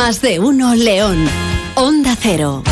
Más de uno León. Onda Cero.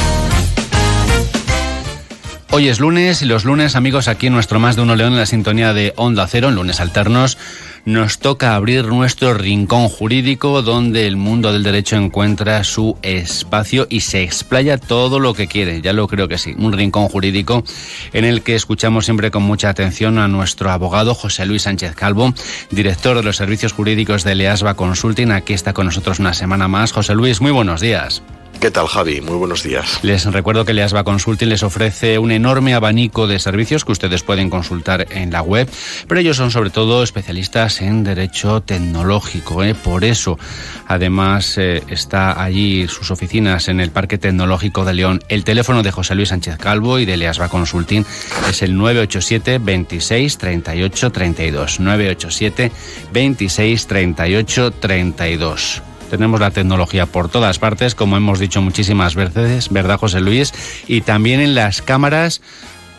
Hoy es lunes y los lunes, amigos, aquí en nuestro Más de Uno León en la sintonía de Onda Cero, en lunes alternos, nos toca abrir nuestro rincón jurídico donde el mundo del derecho encuentra su espacio y se explaya todo lo que quiere, ya lo creo que sí, un rincón jurídico en el que escuchamos siempre con mucha atención a nuestro abogado José Luis Sánchez Calvo, director de los servicios jurídicos de Leasba Consulting, aquí está con nosotros una semana más. José Luis, muy buenos días. ¿Qué tal, Javi? Muy buenos días. Les recuerdo que Leasba Consulting les ofrece un enorme abanico de servicios que ustedes pueden consultar en la web, pero ellos son sobre todo especialistas en derecho tecnológico. ¿eh? Por eso, además, eh, está allí sus oficinas en el Parque Tecnológico de León. El teléfono de José Luis Sánchez Calvo y de Leasba Consulting es el 987 26 38 32. 987 26 38 32 tenemos la tecnología por todas partes, como hemos dicho muchísimas veces, ¿verdad, José Luis? Y también en las cámaras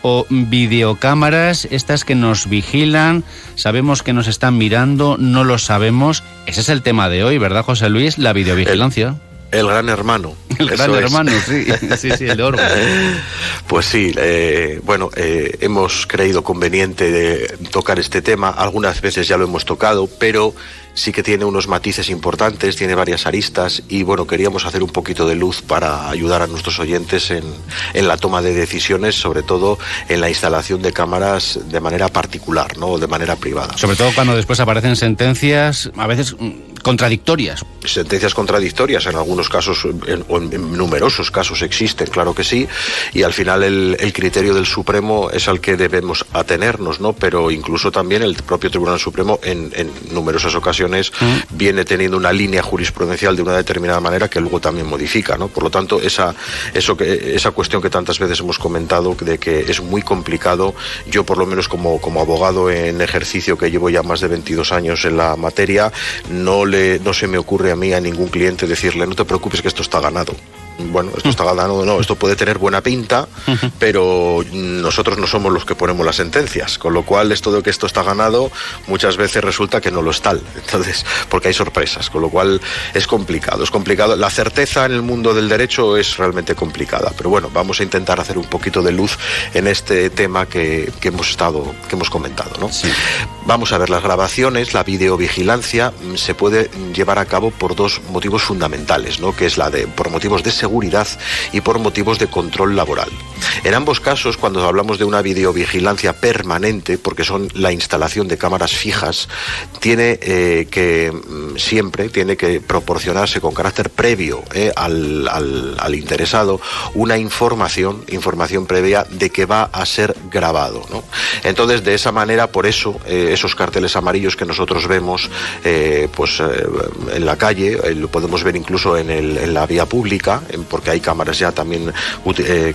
o videocámaras, estas que nos vigilan, sabemos que nos están mirando, no lo sabemos. Ese es el tema de hoy, ¿verdad, José Luis? La videovigilancia. El gran hermano. El gran hermano, sí, sí, sí, el de oro. Pues sí, eh, bueno, eh, hemos creído conveniente de tocar este tema. Algunas veces ya lo hemos tocado, pero sí que tiene unos matices importantes, tiene varias aristas y bueno, queríamos hacer un poquito de luz para ayudar a nuestros oyentes en, en la toma de decisiones, sobre todo en la instalación de cámaras de manera particular, ¿no? de manera privada. Sobre todo cuando después aparecen sentencias, a veces mm, contradictorias. Sentencias contradictorias, en algunos casos, en, en numerosos casos existen, claro que sí, y al final el, el, criterio del Supremo es al que debemos atenernos, ¿no? Pero incluso también el propio Tribunal Supremo en, en numerosas ocasiones mm. viene teniendo una línea jurisprudencial de una determinada manera que luego también modifica, ¿no? Por lo tanto, esa, eso que, esa cuestión que tantas veces hemos comentado de que es muy complicado, yo por lo menos como, como abogado en ejercicio que llevo ya más de 22 años en la materia, no, no se me ocurre a mí a ningún cliente decirle no te preocupes que esto está ganado bueno, esto está ganado, no, esto puede tener buena pinta, pero nosotros no somos los que ponemos las sentencias, con lo cual esto de que esto está ganado muchas veces resulta que no lo es tal, entonces, porque hay sorpresas, con lo cual es complicado, es complicado. La certeza en el mundo del derecho es realmente complicada, pero bueno, vamos a intentar hacer un poquito de luz en este tema que, que hemos estado, que hemos comentado, ¿no? Sí. Vamos a ver las grabaciones, la videovigilancia se puede llevar a cabo por dos motivos fundamentales, ¿no? Que es la de por motivos de seguridad y por motivos de control laboral. En ambos casos, cuando hablamos de una videovigilancia permanente, porque son la instalación de cámaras fijas, tiene eh, que siempre tiene que proporcionarse con carácter previo eh, al, interesado una información, información previa de que va a ser grabado. Entonces, de esa manera, por eso, eh, esos carteles amarillos que nosotros vemos pues, en la calle, lo podemos ver incluso en, en la vía pública, porque hay cámaras ya también,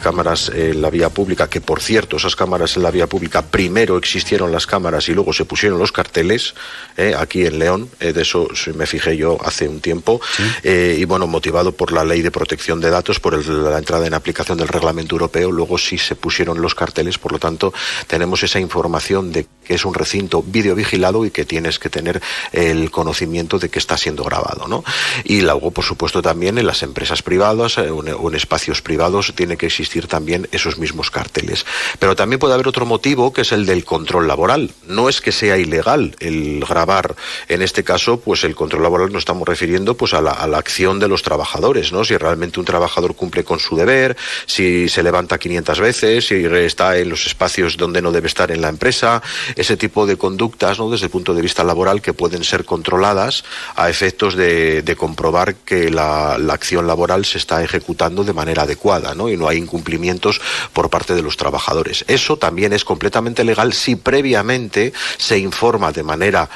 cámaras en la vía pública, que por cierto, esas cámaras en la vía pública, primero existieron las cámaras y luego se pusieron los carteles, eh, aquí en León, eh, de eso me fijé yo hace un tiempo, ¿Sí? eh, y bueno, motivado por la ley de protección de datos, por el, la entrada en aplicación del reglamento europeo, luego sí se pusieron los carteles, por lo tanto, tenemos esa información de que es un recinto videovigilado y que tienes que tener el conocimiento de que está siendo grabado, ¿no? Y luego, por supuesto, también en las empresas privadas o en, o en espacios privados tiene que existir también esos mismos carteles. Pero también puede haber otro motivo que es el del control laboral. No es que sea ilegal el grabar, en este caso, pues el control laboral nos estamos refiriendo pues a la, acción de los trabajadores, ¿no? Si realmente un trabajador cumple con su deber, si se levanta 500 veces, si está en los espacios donde no debe estar en la empresa, ese tipo de conductas, ¿no? Desde el punto de vista laboral que pueden ser controladas a efectos de, de comprobar que la, la, acción laboral se está ejecutando de manera adecuada, ¿no? Y no hay incumplimientos por parte de los trabajadores. Eso también es completamente legal si previamente se informa de manera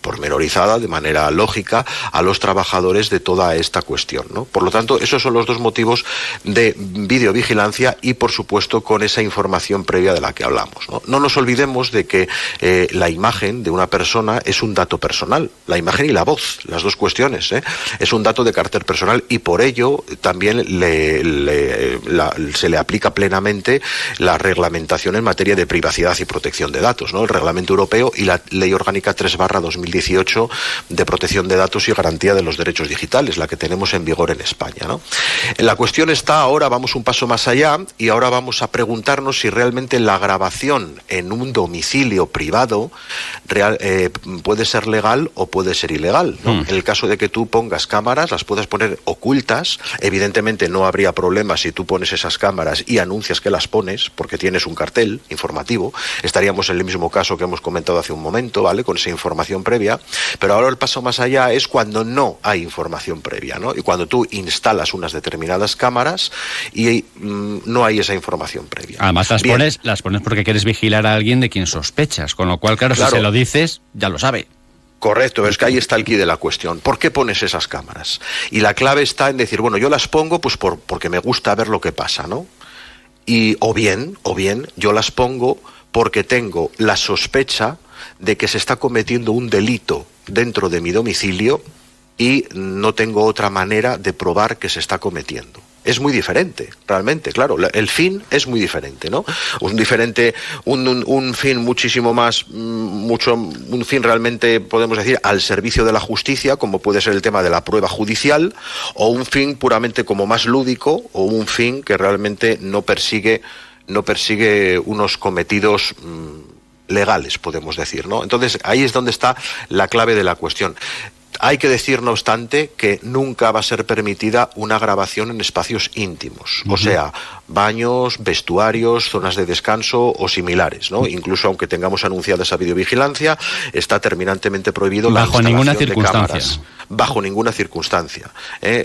pormenorizada, de manera lógica, a los trabajadores de toda esta cuestión. ¿no? Por lo tanto, esos son los dos motivos de videovigilancia y, por supuesto, con esa información previa de la que hablamos. No, no nos olvidemos de que eh, la imagen de una persona es un dato personal, la imagen y la voz, las dos cuestiones. ¿eh? Es un dato de carácter personal y por ello también se le aplica plenamente la reglamentación en materia de privacidad y protección de datos, ¿no? el Reglamento Europeo y la Ley Orgánica 3 barra 2018 de protección de datos y garantía de los derechos digitales, la que tenemos en vigor en España. ¿no? La cuestión está ahora, vamos un paso más allá y ahora vamos a preguntarnos si realmente la grabación en un domicilio privado real, eh, puede ser legal o puede ser ilegal. ¿no? Mm. En el caso de que tú pongas cámaras, las puedas poner ocultas, evidentemente no habría problema si tú pones esas cámaras y anuncias que las pones, porque tienes un cartel informativo, estaríamos en el mismo caso que hemos comentado hace un momento, ¿vale? Con esa información previa, pero ahora el paso más allá es cuando no hay información previa, ¿no? Y cuando tú instalas unas determinadas cámaras y mm, no hay esa información previa. Además las pones, las pones porque quieres vigilar a alguien de quien sospechas, con lo cual, claro, si se lo dices, ya lo sabe. Correcto, es que ahí está el quid de la cuestión. ¿Por qué pones esas cámaras? Y la clave está en decir, bueno, yo las pongo pues por, porque me gusta ver lo que pasa, ¿no? Y o bien, o bien, yo las pongo porque tengo la sospecha de que se está cometiendo un delito dentro de mi domicilio y no tengo otra manera de probar que se está cometiendo es muy diferente, realmente, claro, el fin es muy diferente, ¿no? Un diferente, un, fin muchísimo más, mm, mucho, un fin realmente, podemos decir, al servicio de la justicia, como puede ser el tema de la prueba judicial, o un fin puramente como más lúdico, o un fin que realmente no persigue, no persigue unos cometidos mm, legales, podemos decir, ¿no? Entonces, ahí es donde está la clave de la cuestión. Hay que decir, no obstante, que nunca va a ser permitida una grabación en espacios íntimos, o sea, baños, vestuarios, zonas de descanso o similares, ¿no? Incluso aunque tengamos anunciada esa videovigilancia, está terminantemente prohibido bajo ninguna circunstancia. bajo ninguna circunstancia. ¿eh?